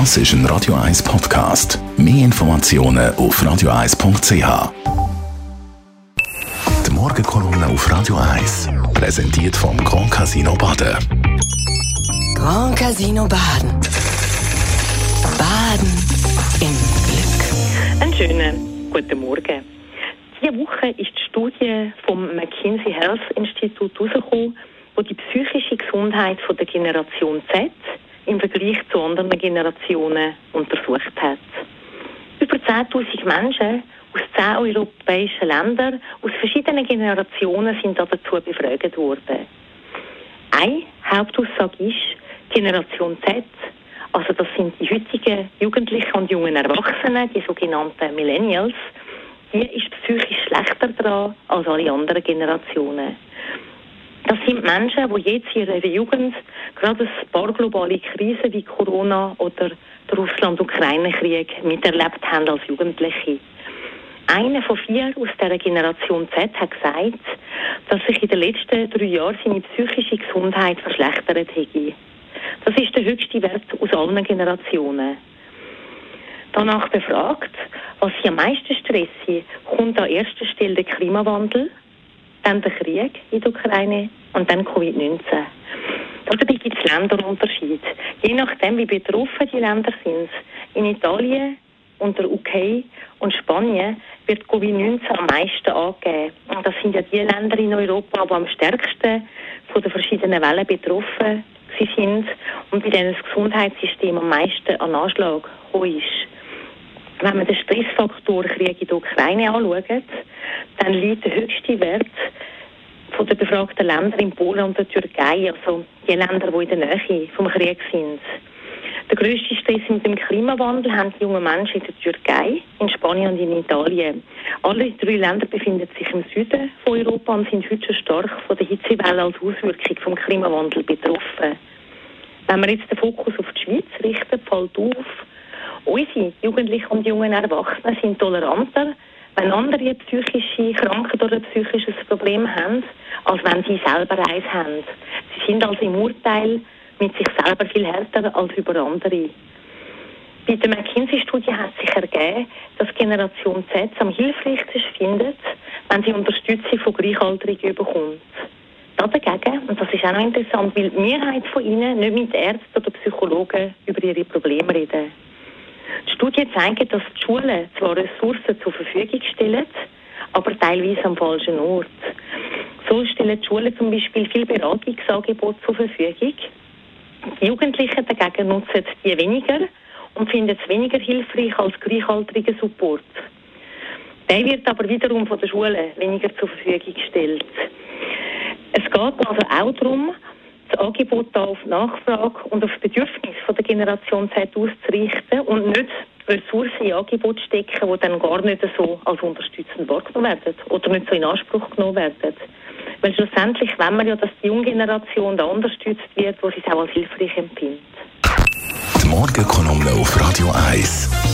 Das ist ein Radio 1 Podcast. Mehr Informationen auf radio1.ch. Die Morgenkolumne auf Radio 1 präsentiert vom Grand Casino Baden. Grand Casino Baden. Baden im Glück. Einen schönen guten Morgen. Diese Woche ist die Studie vom McKinsey Health Institute herausgekommen, wo die psychische Gesundheit von der Generation Z im Vergleich zu anderen Generationen untersucht hat. Über 10.000 Menschen aus zehn europäischen Ländern, aus verschiedenen Generationen sind dazu befragt worden. Eine Hauptaussage ist, Generation Z, also das sind die heutigen Jugendlichen und jungen Erwachsenen, die sogenannten Millennials, die ist psychisch schlechter dran als alle anderen Generationen. Das sind Menschen, die jetzt in ihrer Jugend gerade ein paar globale Krisen wie Corona oder der Russland-Ukraine-Krieg miterlebt haben als Jugendliche. Einer von vier aus dieser Generation Z hat gesagt, dass sich in den letzten drei Jahren seine psychische Gesundheit verschlechtert hätte. Das ist der höchste Wert aus allen Generationen. Danach befragt, was sie am meisten stressen, kommt an erster Stelle der Klimawandel, dann der Krieg in der Ukraine und dann Covid-19. Dabei gibt es Länderunterschiede. Je nachdem, wie betroffen die Länder sind. In Italien, und der UK und Spanien wird Covid-19 am meisten angegeben. Und das sind ja die Länder in Europa, die am stärksten von den verschiedenen Wellen betroffen sind und bei denen das Gesundheitssystem am meisten an Anschlag ist. Wenn man den Stressfaktor Krieg in der Ukraine anschaut, dann liegt der höchste Wert von den befragten Ländern in Polen und der Türkei, also die Länder, die in der Nähe vom Krieg sind. Der grösste Stress mit dem Klimawandel haben die jungen Menschen in der Türkei, in Spanien und in Italien. Alle drei Länder befinden sich im Süden von Europa und sind heute schon stark von der Hitzewelle als Auswirkung vom Klimawandel betroffen. Wenn wir jetzt den Fokus auf die Schweiz richten, fällt auf, unsere Jugendlichen und jungen Erwachsenen sind toleranter, wenn andere psychische Krankheit oder ein psychisches Problem haben, als wenn sie selber eins haben. Sie sind also im Urteil mit sich selber viel härter als über andere. Bei der McKinsey-Studie hat sich ergeben, dass Generation Z am hilfreichsten findet, wenn sie Unterstützung von Gleichaltrigen bekommt. Dagegen, und das ist auch noch interessant, weil die Mehrheit von ihnen nicht mit Ärzten oder Psychologen über ihre Probleme reden. Die Studie zeigt, dass die Schulen zwar Ressourcen zur Verfügung stellen, aber teilweise am falschen Ort. So stellen die Schulen zum Beispiel viel Beratungsangebote zur Verfügung. Die Jugendlichen dagegen nutzen die weniger und finden es weniger hilfreich als gleichaltriger Support. Der wird aber wiederum von den Schulen weniger zur Verfügung gestellt. Es geht also auch darum, das Angebot auf Nachfrage und auf Bedürfnis der Generation Z auszurichten und nicht Ressourcen in Angebot stecken, die dann gar nicht so als unterstützend wahrgenommen werden oder nicht so in Anspruch genommen werden. Weil schlussendlich wollen wir ja, dass die junge Generation da unterstützt wird, wo sie es auch als hilfreich empfindet. Die Morgenkolumne auf Radio 1.